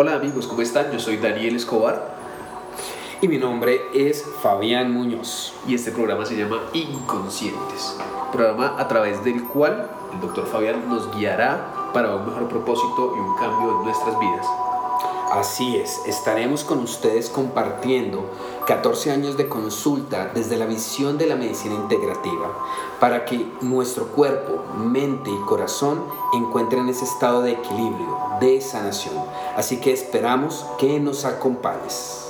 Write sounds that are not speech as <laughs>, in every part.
Hola amigos, ¿cómo están? Yo soy Daniel Escobar Y mi nombre es Fabián Muñoz. y este programa se llama Inconscientes, programa a través del cual el doctor Fabián nos guiará para un mejor propósito y un cambio en nuestras vidas. Así es, estaremos con ustedes compartiendo 14 años de consulta desde la visión de la medicina integrativa para que nuestro cuerpo, mente y corazón encuentren ese estado de equilibrio, de sanación. Así que esperamos que nos acompañes.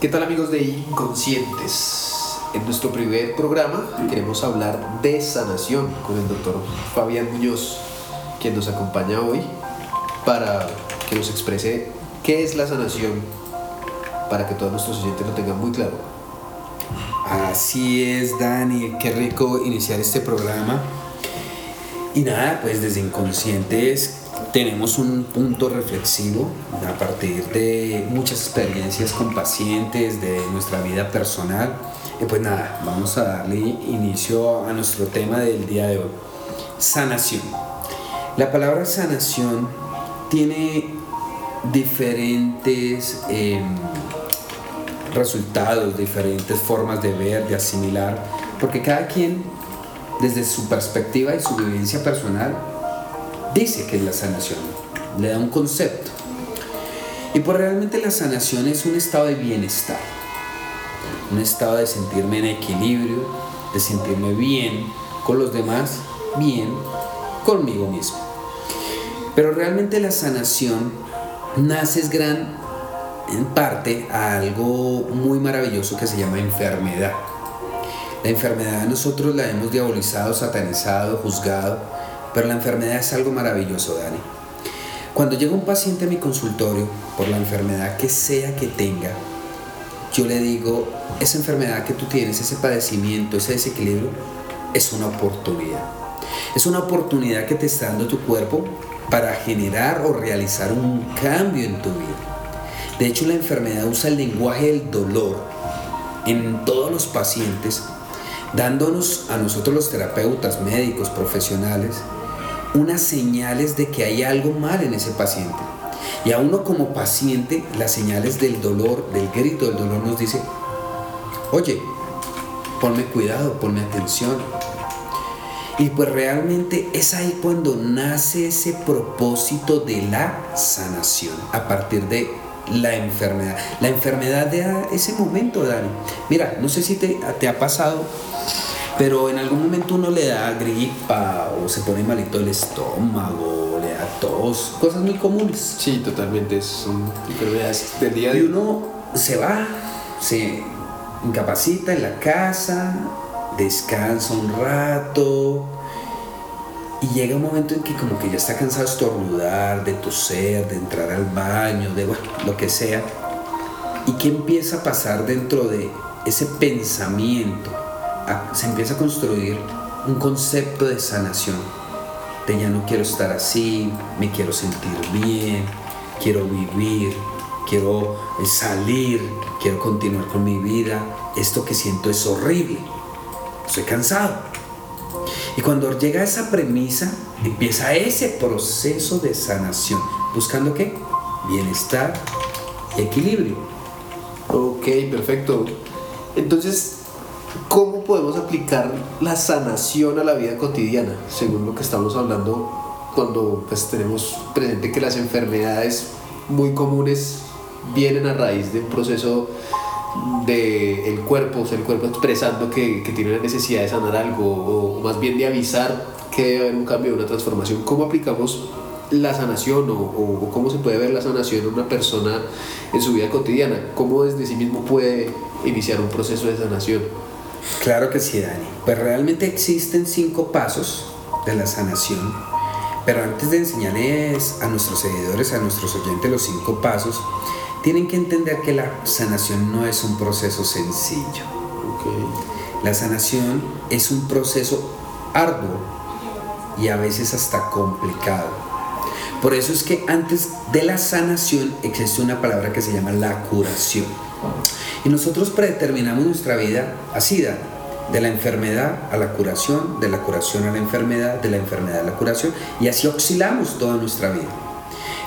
¿Qué tal amigos de Inconscientes? En nuestro primer programa queremos hablar de sanación con el doctor Fabián Muñoz, quien nos acompaña hoy para que nos exprese qué es la sanación, para que todos nuestros oyentes lo tengan muy claro. Así es, Dani, qué rico iniciar este programa. Y nada, pues desde Inconscientes tenemos un punto reflexivo a partir de muchas experiencias con pacientes de nuestra vida personal. Y pues nada, vamos a darle inicio a nuestro tema del día de hoy. Sanación. La palabra sanación tiene diferentes em, resultados, diferentes formas de ver, de asimilar, porque cada quien, desde su perspectiva y su vivencia personal, dice que es la sanación, le da un concepto. Y pues realmente la sanación es un estado de bienestar, un estado de sentirme en equilibrio, de sentirme bien con los demás, bien conmigo mismo. Pero realmente la sanación nace es gran en parte a algo muy maravilloso que se llama enfermedad. La enfermedad nosotros la hemos diabolizado, satanizado, juzgado, pero la enfermedad es algo maravilloso, Dani. Cuando llega un paciente a mi consultorio por la enfermedad que sea que tenga, yo le digo, esa enfermedad que tú tienes, ese padecimiento, ese desequilibrio, es una oportunidad. Es una oportunidad que te está dando tu cuerpo para generar o realizar un cambio en tu vida. De hecho, la enfermedad usa el lenguaje del dolor en todos los pacientes, dándonos a nosotros los terapeutas, médicos, profesionales, unas señales de que hay algo mal en ese paciente. Y a uno como paciente, las señales del dolor, del grito del dolor nos dice, oye, ponme cuidado, ponme atención. Y pues realmente es ahí cuando nace ese propósito de la sanación, a partir de la enfermedad. La enfermedad de ese momento, Dani. Mira, no sé si te, te ha pasado, pero en algún momento uno le da gripa o se pone malito el estómago, le da tos, cosas muy comunes. Sí, totalmente, son enfermedades del día a Y día. uno se va, se incapacita en la casa, descansa un rato y llega un momento en que como que ya está cansado de estornudar, de toser, de entrar al baño, de lo que sea. ¿Y qué empieza a pasar dentro de ese pensamiento? Ah, Se empieza a construir un concepto de sanación, de ya no quiero estar así, me quiero sentir bien, quiero vivir, quiero salir, quiero continuar con mi vida. Esto que siento es horrible, estoy cansado. Y cuando llega esa premisa, empieza ese proceso de sanación, buscando qué? Bienestar y equilibrio. Ok, perfecto. Entonces, ¿cómo podemos aplicar la sanación a la vida cotidiana? Según lo que estamos hablando, cuando pues, tenemos presente que las enfermedades muy comunes vienen a raíz de un proceso del cuerpo, o sea, el cuerpo expresando que, que tiene la necesidad de sanar algo, o, más bien de avisar que debe haber un cambio, una transformación. ¿Cómo aplicamos la sanación o cómo se puede ver la sanación en una persona en su vida cotidiana? ¿Cómo desde sí mismo puede iniciar un proceso de sanación? Claro que sí, Dani. Pues realmente existen cinco pasos de la sanación. Pero antes de enseñarles a nuestros seguidores, a nuestros oyentes los cinco pasos, tienen que entender que la sanación no es un proceso sencillo. La sanación es un proceso arduo y a veces hasta complicado. Por eso es que antes de la sanación existe una palabra que se llama la curación. Y nosotros predeterminamos nuestra vida así, de la enfermedad a la curación, de la curación a la enfermedad, de la enfermedad a la curación, y así oscilamos toda nuestra vida.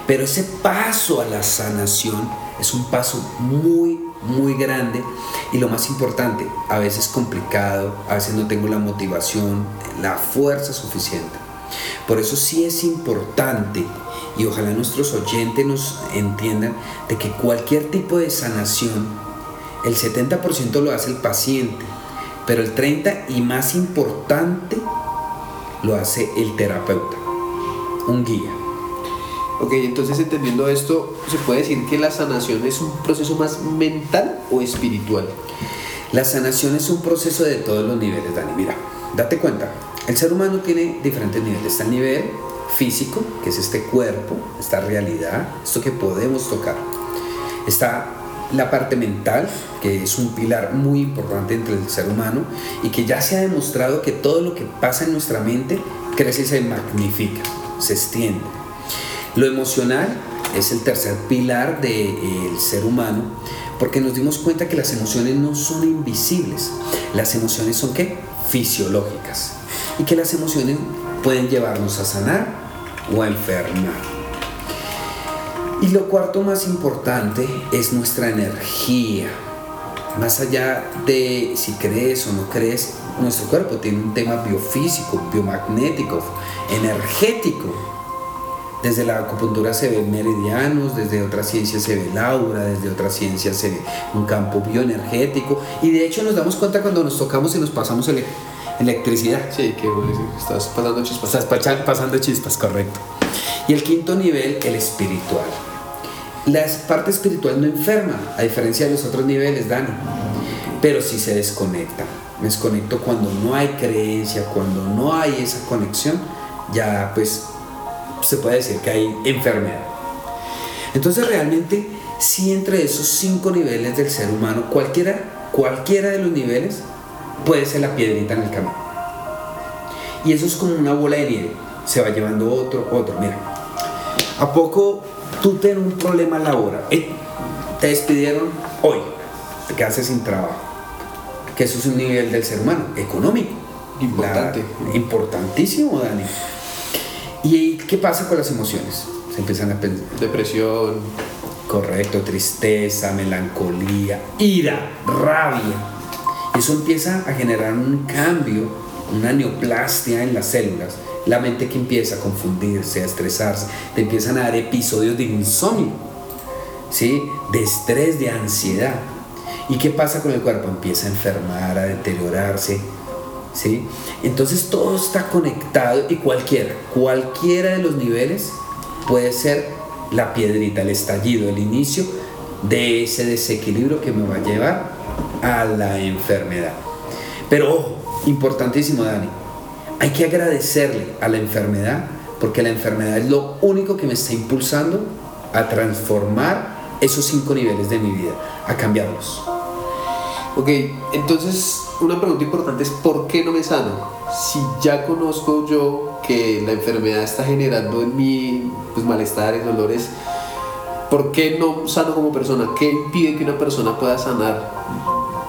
Pero ese paso a la sanación es un paso muy, muy grande y lo más importante, a veces complicado, a veces no tengo la motivación, la fuerza suficiente. Por eso sí es importante y ojalá nuestros oyentes nos entiendan de que cualquier tipo de sanación, el 70% lo hace el paciente, pero el 30% y más importante lo hace el terapeuta, un guía. Ok, entonces entendiendo esto, ¿se puede decir que la sanación es un proceso más mental o espiritual? La sanación es un proceso de todos los niveles, Dani. Mira, date cuenta, el ser humano tiene diferentes niveles. Está el nivel físico, que es este cuerpo, esta realidad, esto que podemos tocar. Está la parte mental, que es un pilar muy importante entre el ser humano y que ya se ha demostrado que todo lo que pasa en nuestra mente crece y se magnifica, se extiende. Lo emocional es el tercer pilar del ser humano porque nos dimos cuenta que las emociones no son invisibles. Las emociones son qué? Fisiológicas. Y que las emociones pueden llevarnos a sanar o a enfermar. Y lo cuarto más importante es nuestra energía. Más allá de si crees o no crees, nuestro cuerpo tiene un tema biofísico, biomagnético, energético desde la acupuntura se ven meridianos, desde otras ciencias se ve el aura, desde otras ciencias se ve un campo bioenergético. Y de hecho nos damos cuenta cuando nos tocamos y nos pasamos electricidad. Sí, que estás pasando chispas. Estás pasando chispas, correcto. Y el quinto nivel, el espiritual. La parte espiritual no enferma, a diferencia de los otros niveles, Dani, pero sí se desconecta. Me desconecto cuando no hay creencia, cuando no hay esa conexión, ya pues se puede decir que hay enfermedad. Entonces realmente, si entre esos cinco niveles del ser humano, cualquiera, cualquiera de los niveles puede ser la piedrita en el camino. Y eso es como una bola de nieve, se va llevando otro, otro. Mira, ¿a poco tú tienes un problema laboral? Eh, te despidieron hoy, te quedaste sin trabajo. Que eso es un nivel del ser humano, económico. Importante. importantísimo, Dani. ¿Y qué pasa con las emociones? Se empiezan a pensar. Depresión. Correcto, tristeza, melancolía, ira, rabia. Eso empieza a generar un cambio, una neoplastia en las células. La mente que empieza a confundirse, a estresarse, te empiezan a dar episodios de insomnio, ¿sí? de estrés, de ansiedad. ¿Y qué pasa con el cuerpo? Empieza a enfermar, a deteriorarse, ¿sí? Entonces todo está conectado y cualquiera, cualquiera de los niveles puede ser la piedrita, el estallido, el inicio de ese desequilibrio que me va a llevar a la enfermedad. Pero ojo, importantísimo Dani, hay que agradecerle a la enfermedad porque la enfermedad es lo único que me está impulsando a transformar esos cinco niveles de mi vida, a cambiarlos. Ok, entonces una pregunta importante es ¿por qué no me sano? Si ya conozco yo que la enfermedad está generando en mí pues, malestares, dolores, ¿por qué no sano como persona? ¿Qué impide que una persona pueda sanar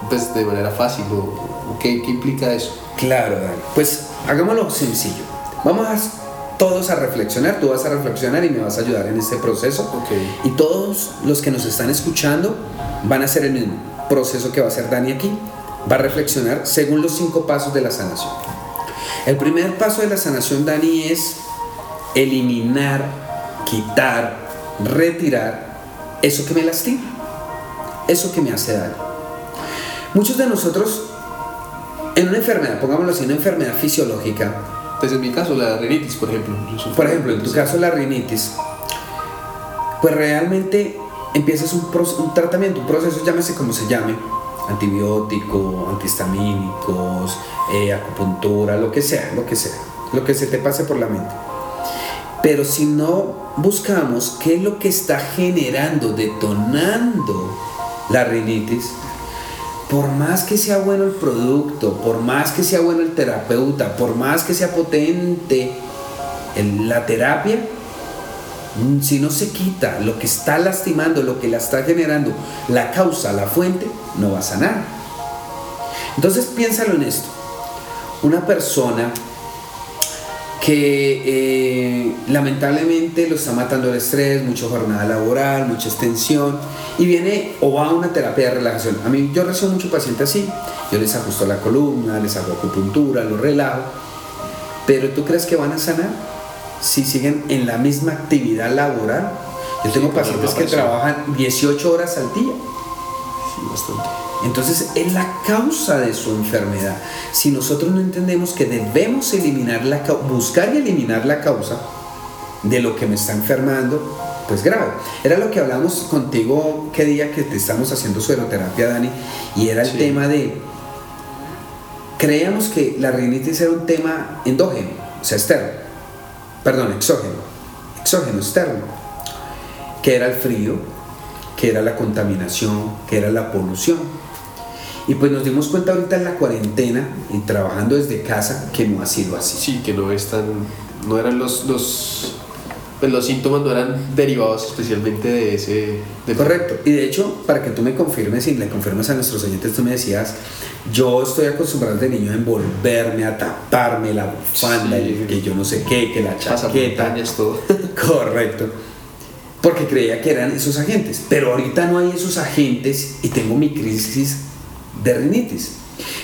pues, de manera fácil? ¿O qué, qué implica eso? Claro, Dani. Pues hagámoslo sencillo. Vamos a todos a reflexionar, tú vas a reflexionar y me vas a ayudar en este proceso. Okay. Y todos los que nos están escuchando van a hacer el mismo proceso que va a hacer Dani aquí. Va a reflexionar según los cinco pasos de la sanación. El primer paso de la sanación, Dani, es eliminar, quitar, retirar eso que me lastima, eso que me hace daño. Muchos de nosotros, en una enfermedad, pongámoslo así, una enfermedad fisiológica, pues en mi caso la rinitis, por ejemplo. Por ejemplo, en tu caso la rinitis, pues realmente empiezas un, un tratamiento, un proceso, llámese como se llame, antibiótico, antihistamínicos, eh, acupuntura, lo que sea, lo que sea, lo que se te pase por la mente. Pero si no buscamos qué es lo que está generando, detonando la rinitis, por más que sea bueno el producto, por más que sea bueno el terapeuta, por más que sea potente la terapia, si no se quita lo que está lastimando, lo que la está generando, la causa, la fuente, no va a sanar. Entonces piénsalo en esto. Una persona que eh, lamentablemente lo está matando el estrés, mucha jornada laboral, mucha extensión, y viene o va a una terapia de relajación. A mí yo recibo mucho paciente así, yo les ajusto la columna, les hago acupuntura, los relajo, pero ¿tú crees que van a sanar si siguen en la misma actividad laboral? Yo tengo pacientes que trabajan 18 horas al día. Sí, bastante. Entonces es la causa de su enfermedad. Si nosotros no entendemos que debemos eliminar la buscar y eliminar la causa de lo que me está enfermando, pues grave. Era lo que hablamos contigo qué día que te estamos haciendo sueroterapia, Dani, y era el tema de creíamos que la rinitis era un tema endógeno, o sea, externo. Perdón, exógeno. Exógeno, externo. Que era el frío, que era la contaminación, que era la polución. Y pues nos dimos cuenta ahorita en la cuarentena y trabajando desde casa que no ha sido así. Sí, que no es tan, no eran los, los, pues los síntomas no eran derivados especialmente de ese... De Correcto. Y de hecho, para que tú me confirmes y le confirmes a nuestros oyentes, tú me decías, yo estoy acostumbrado de niño a envolverme, a taparme la bufanda, Sí. que yo no sé qué, que la chaqueta. todo. <laughs> Correcto. Porque creía que eran esos agentes. Pero ahorita no hay esos agentes y tengo mi crisis de rinitis.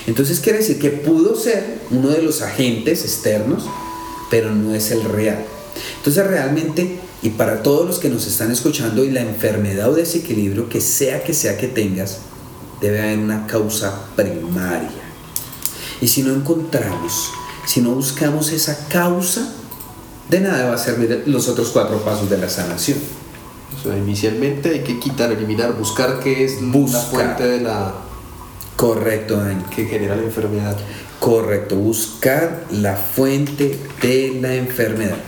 Entonces quiere decir que pudo ser uno de los agentes externos, pero no es el real. Entonces realmente, y para todos los que nos están escuchando, y la enfermedad o desequilibrio que sea que sea que tengas, debe haber una causa primaria. Y si no encontramos, si no buscamos esa causa, de nada va a servir los otros cuatro pasos de la sanación. O sea, inicialmente hay que quitar, eliminar, buscar qué es la Buscar. fuente de la Correcto, Dani. que genera la enfermedad. Correcto, buscar la fuente de la enfermedad.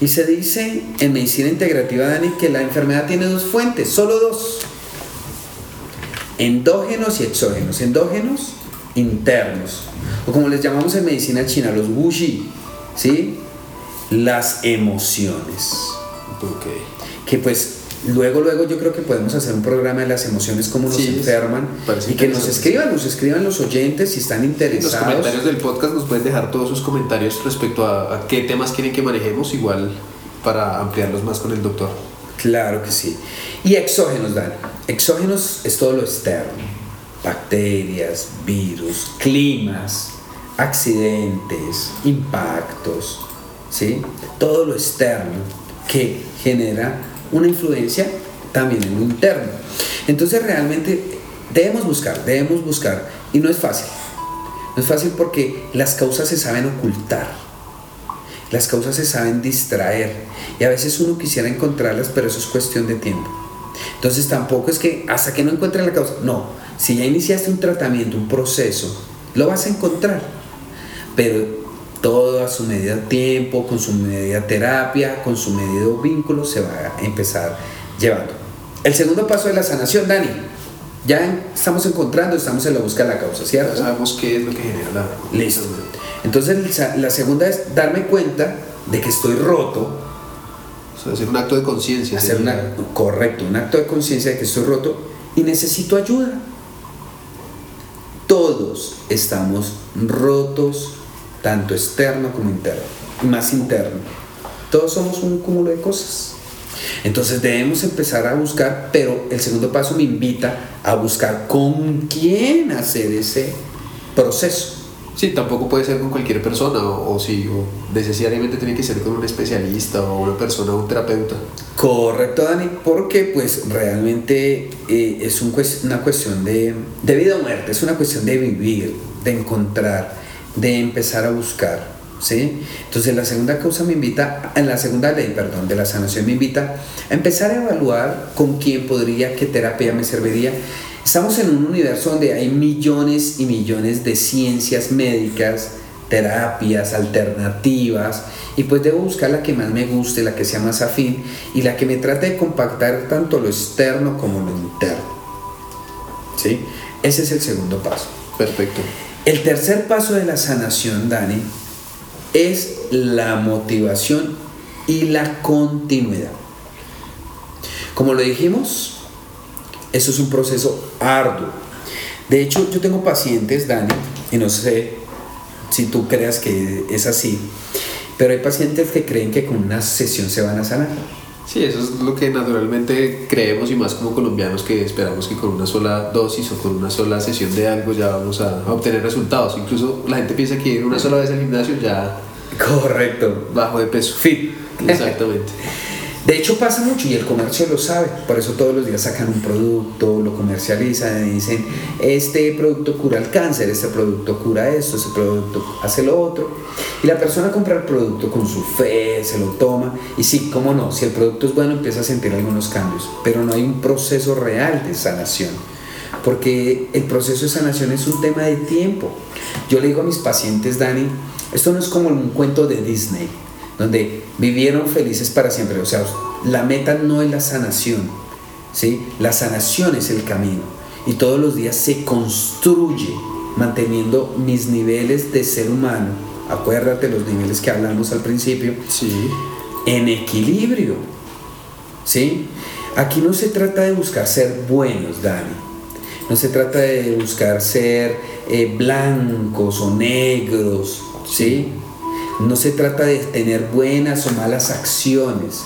Y se dice en medicina integrativa, Dani, que la enfermedad tiene dos fuentes, solo dos. Endógenos y exógenos. Endógenos, internos. O como les llamamos en medicina china, los wuxi, ¿sí? Las emociones. Ok. que pues luego luego yo creo que podemos hacer un programa de las emociones cómo nos Sí, enferman y que nos escriban nos escriban los oyentes si están En los interesados. comentarios del podcast nos pueden dejar todos sus comentarios respecto a, a qué temas quieren que manejemos, igual para ampliarlos más con el doctor. claro que sí. Y exógenos Dan exógenos es todo lo externo. Bacterias virus climas accidentes impactos sí todo lo externo que genera una influencia también en lo interno. Entonces realmente debemos buscar, debemos buscar, y no es fácil. No es fácil porque las causas se saben ocultar, las causas se saben distraer, y a veces uno quisiera encontrarlas, pero eso es cuestión de tiempo. Entonces tampoco es que hasta que no encuentres la causa, no, si ya iniciaste un tratamiento, un proceso, lo vas a encontrar, pero todo a su medida tiempo, con su medida terapia, con su medido vínculo, se va a empezar llevando. El segundo paso de la sanación, Dani, ya estamos encontrando, estamos en la búsqueda de la causa, Ya ¿cierto? sabemos qué es lo que genera la Listo. Entonces la- segunda es darme cuenta de que estoy roto, O sea, hacer un acto de conciencia. hacer una, correcto, un acto de conciencia de que estoy roto y necesito ayuda. Todos estamos rotos, tanto externo como interno, más interno. Todos somos un cúmulo de cosas. Entonces debemos empezar a buscar, pero el segundo paso me invita a buscar con quién hacer ese proceso. Sí, tampoco puede ser con cualquier persona, o, o sí, o necesariamente tiene que ser con un especialista o una persona, un terapeuta. Correcto, Dani, porque pues realmente eh, es un una cuestión de, de vida o muerte, es una cuestión de vivir, de encontrar, de empezar a buscar, ¿sí? Entonces la segunda causa me invita, en la segunda ley, perdón, de la sanación me invita a empezar a evaluar con quién podría, qué terapia me serviría. Estamos en un universo donde hay millones y millones de ciencias médicas, terapias alternativas y pues debo buscar la que más me guste, la que sea más afín y la que me trate de compactar tanto lo externo como lo interno. ¿Sí? Ese es el segundo paso. Perfecto. El tercer paso de la sanación, Dani, es la motivación y la continuidad. Como lo dijimos, eso es un proceso arduo. De hecho, yo tengo pacientes, Dani, y no sé si tú creas que es así, Pero hay pacientes que creen que con una sesión se van a sanar. Sí, eso es lo que naturalmente creemos y más como colombianos que esperamos que con una sola dosis o con una sola sesión de algo ya vamos a, obtener resultados. Incluso la gente piensa que ir una sola vez al gimnasio ya Correcto. bajo de peso. Fit. Exactamente. <laughs> De hecho pasa mucho y el comercio lo sabe, por eso todos los días sacan un producto, lo comercializan y dicen, este producto cura el cáncer, este producto cura esto, este producto hace lo otro. Y la persona compra el producto con su fe, se lo toma y sí, cómo no, si el producto es bueno empieza a sentir algunos cambios, pero no hay un proceso real de sanación. Porque el proceso de sanación es un tema de tiempo. Yo le digo a mis pacientes, Dani, esto no es como un cuento de Disney donde vivieron felices para siempre. O sea, la meta no es la sanación, ¿sí? La sanación es el camino. Y todos los días se construye manteniendo mis niveles de ser humano. Acuérdate los niveles que hablamos al principio. Sí. En equilibrio. ¿Sí? Aquí no se trata de buscar ser buenos, Dani. No se trata de buscar ser eh, blancos o negros, ¿sí? No se trata de tener buenas o malas acciones,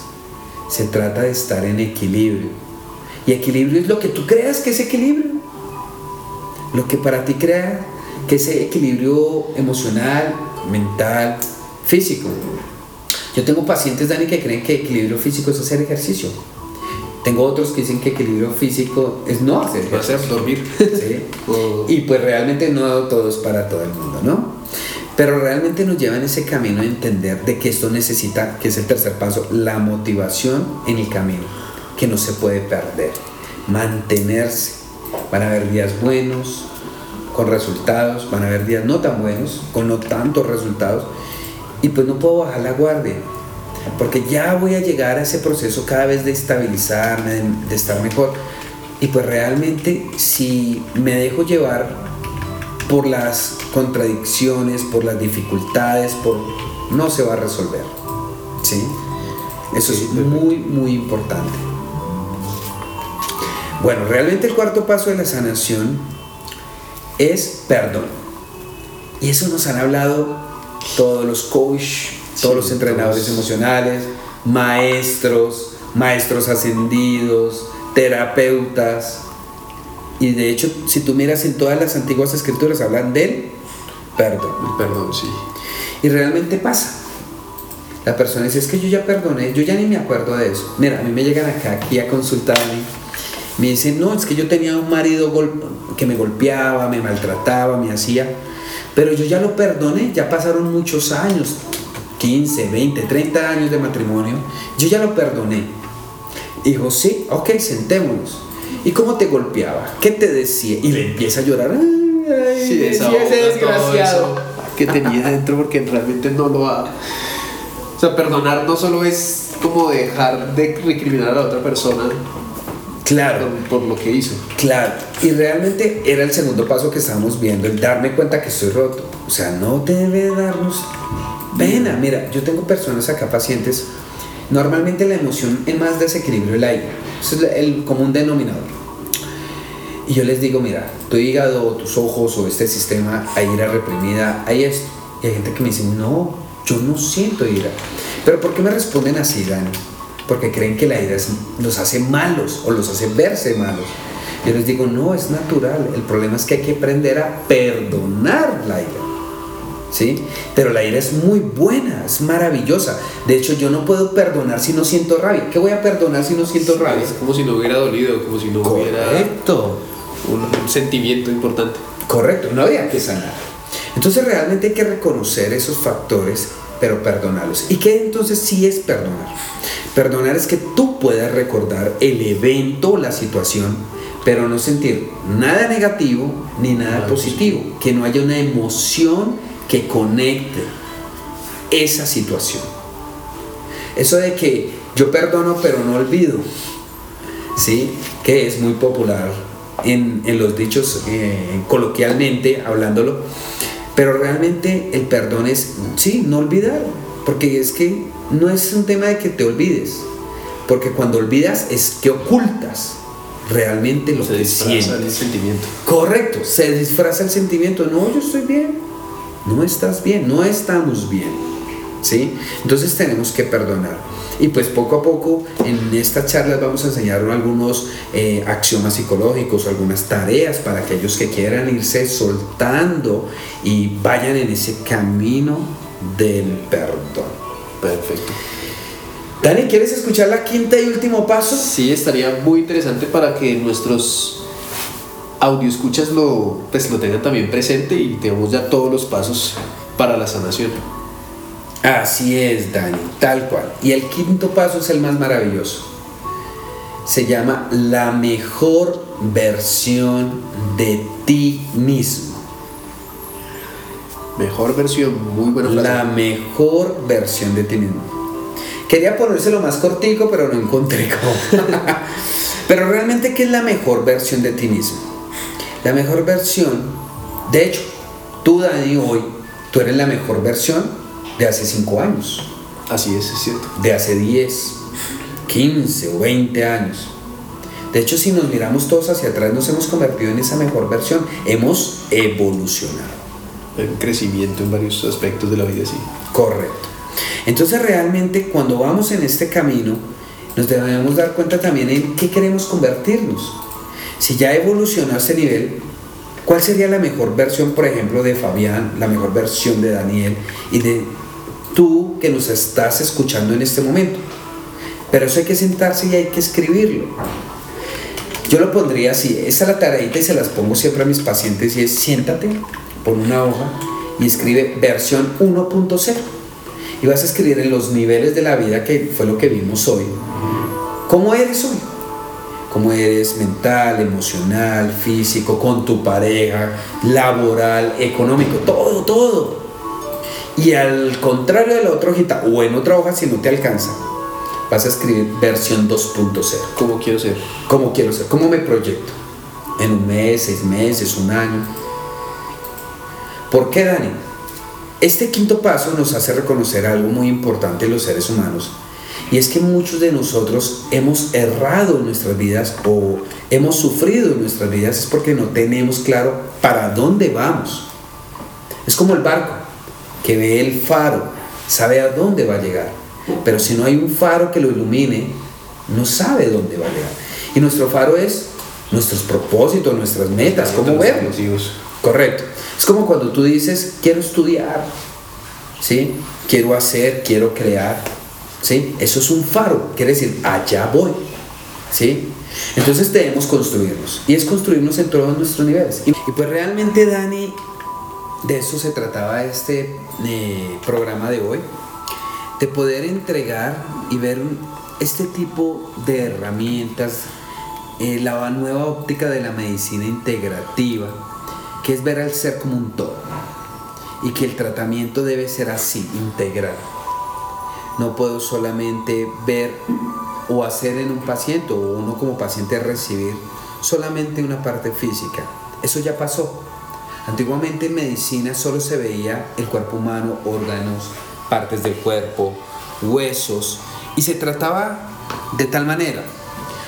se trata de estar en equilibrio. Y equilibrio es lo que tú creas que es equilibrio. Lo que para ti crea que es equilibrio emocional, mental, físico. Yo tengo pacientes, Dani, que creen que equilibrio físico es hacer ejercicio. Tengo otros que dicen que equilibrio físico es no hacer ejercicio. dormir. <laughs> ¿sí? O- Y pues realmente no todo es para todo el mundo, ¿no? Pero realmente nos lleva en ese camino a entender de que esto necesita, que es el tercer paso, la motivación en el camino, que no se puede perder, mantenerse. Van a haber días buenos, con resultados, van a haber días no tan buenos, con no tantos resultados, y pues no puedo bajar la guardia, porque ya voy a llegar a ese proceso cada vez de estabilizarme, de, estar mejor. Y pues realmente si me dejo llevar por las contradicciones, por las dificultades, por no se va a resolver. ¿Sí? Eso es muy, muy importante. Bueno, realmente el cuarto paso de la sanación es perdón. Y eso nos han hablado todos los coach, todos Sí, los entrenadores todos. emocionales, maestros, maestros ascendidos, terapeutas. Y de hecho, si tú miras en todas las antiguas escrituras, hablan del perdón. Perdón, sí. Y realmente pasa. La persona dice, es que yo ya perdoné, yo ya ni me acuerdo de eso. Mira, a mí me llegan acá aquí a consultarme. Me dicen, no, es que yo tenía un marido que me golpeaba, me maltrataba, me hacía. Pero yo ya lo perdoné, ya pasaron muchos años, 15, 20, 30 años de matrimonio. Yo ya lo perdoné. Dijo, sí, ok, sentémonos. ¿Y cómo te golpeaba? ¿Qué te decía? Y le empieza a llorar. Ay, Sí, decía ese desgraciado. que tenía <laughs> dentro porque realmente no lo ha... O sea, perdonar no solo es como dejar de recriminar a la otra persona Claro. por, por lo que hizo. Claro, y realmente era el segundo paso que estábamos viendo, el darme cuenta que estoy roto. O sea, no debe darnos pena. Mira, yo tengo personas acá, pacientes, normalmente la emoción es más desequilibrio el aire. Ese es el común denominador. Y yo les digo, mira, tu hígado, tus ojos o este sistema, hay ira reprimida, hay esto. Y hay gente que me dice, no, yo no siento ira. Pero ¿por qué me responden así, Dani? Porque creen que la ira los hace malos o los hace verse malos. Yo les digo, no, es natural. El problema es que hay que aprender a perdonar la ira. ¿Sí? Pero la ira es muy buena, es maravillosa. De hecho, yo no puedo perdonar si no siento rabia. ¿Qué voy a perdonar si no siento rabia? Es como si no hubiera dolido, como si no hubiera Correcto. un sentimiento importante. Correcto, no había que sanar. Entonces realmente hay que reconocer esos factores, pero perdonarlos. ¿Y qué entonces sí es perdonar? Perdonar es que tú puedas recordar el evento la situación, pero no sentir nada negativo ni nada Nada positivo. Que no haya una emoción que conecte esa situación. Eso de que yo perdono pero no olvido, ¿sí? Que es muy popular en, en los dichos eh, coloquialmente, hablándolo. Pero realmente el perdón es, sí, no olvidar. Porque es que no es un tema de que te olvides. Porque cuando olvidas es que ocultas realmente lo Se que disfraza el sientes. sentimiento. Correcto, se disfraza el sentimiento. No, yo estoy bien. No estás bien, no estamos bien. ¿sí? Entonces tenemos que perdonar. Y pues poco a poco en estas charlas vamos a enseñar algunos eh, axiomas psicológicos, algunas tareas para aquellos que quieran irse soltando y vayan en ese camino del perdón. Perfecto. Dani, ¿quieres escuchar la quinta y último paso? Sí, estaría muy interesante para que nuestros audio escuchas lo, pues, lo tengan también presente y tengamos ya todos los pasos para la sanación. Así es, Dani, tal cual. Y el quinto paso es el más maravilloso. Se llama la mejor versión de ti mismo. Mejor versión, muy buena frase. La mejor versión de ti mismo. Quería ponérselo más cortico, pero no encontré cómo. <laughs> pero realmente, ¿qué es la mejor versión de ti mismo? La mejor versión, de hecho, tú, Dani, hoy, tú eres la mejor versión de hace 5 años, Así es, es cierto. de hace 10, 15 o 20 años. De hecho, si nos miramos todos hacia atrás, nos hemos convertido en esa mejor versión. Hemos evolucionado. En crecimiento en varios aspectos de la vida, sí. Correcto. Entonces realmente cuando vamos en este camino, nos debemos dar cuenta también en qué queremos convertirnos. Si ya evolucionó a ese nivel, ¿cuál sería la mejor versión, por ejemplo, de Fabián, la mejor versión de Daniel y de tú que nos estás escuchando en este momento? Pero eso hay que sentarse y hay que escribirlo. Yo lo pondría así, esa es la tareita y se las pongo siempre a mis pacientes y es siéntate, pon una hoja y escribe versión 1.0 y vas a escribir en los niveles de la vida que fue lo que vimos hoy. ¿Cómo eres hoy? ¿Cómo eres mental, emocional, físico, con tu pareja, laboral, económico? Todo, todo. Y al contrario de la otra hojita, o en otra hoja si no te alcanza, vas a escribir versión 2.0. ¿Cómo quiero ser? ¿Cómo quiero ser? ¿Cómo me proyecto? ¿En un mes, seis meses, un año? ¿Por qué, Dani? Este quinto paso nos hace reconocer algo muy importante en los seres humanos y es que muchos de nosotros hemos errado en nuestras vidas o hemos sufrido en nuestras vidas es porque no tenemos claro para dónde vamos. Es como el barco que ve el faro, sabe a dónde va a llegar, pero si no hay un faro que lo ilumine, no sabe dónde va a llegar. Y nuestro faro es nuestros propósitos, nuestras metas, cómo verlos. Correcto. Es como cuando tú dices, quiero estudiar, ¿sí? Quiero hacer, quiero crear, ¿sí? Eso es un faro, quiere decir, allá voy, ¿sí? Entonces debemos construirnos, y es construirnos en todos nuestros niveles. Y, pues realmente, Dani, de eso se trataba este eh, programa de hoy, de poder entregar y ver este tipo de herramientas, eh, la nueva óptica de la medicina integrativa, que es ver al ser como un todo y que el tratamiento debe ser así, integral. No puedo solamente ver o hacer en un paciente o uno como paciente recibir solamente una parte física. Eso ya pasó. Antiguamente en medicina solo se veía el cuerpo humano, órganos, partes del cuerpo, huesos y se trataba de tal manera.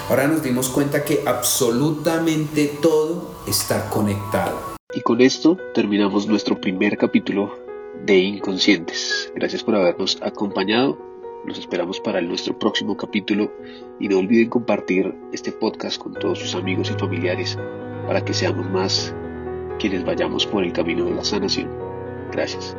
Ahora nos dimos cuenta que absolutamente todo está conectado. Y con esto terminamos nuestro primer capítulo de Inconscientes. Gracias por habernos acompañado. Nos esperamos para nuestro próximo capítulo y no olviden compartir este podcast con todos sus amigos y familiares para que seamos más quienes vayamos por el camino de la sanación. Gracias.